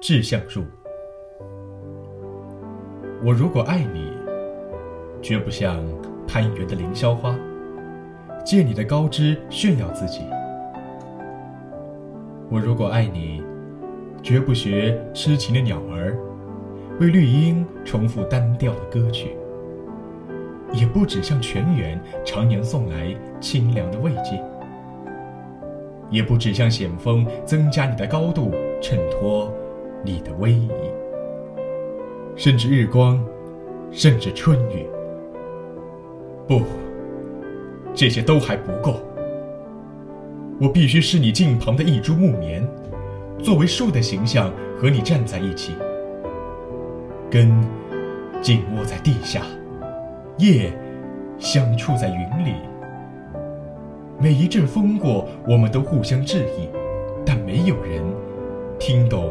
志向树。我如果爱你，绝不像攀援的凌霄花，借你的高枝炫耀自己。我如果爱你，绝不学痴情的鸟儿，为绿荫重复单调的歌曲，也不只向泉源常年送来清凉的慰藉，也不只向险峰增加你的高度，衬托你的威仪。甚至日光，甚至春雨，不，这些都还不够。我必须是你近旁的一株木棉，作为树的形象和你站在一起，根紧握在地下，叶相触在云里。每一阵风过，我们都互相致意，但没有人听懂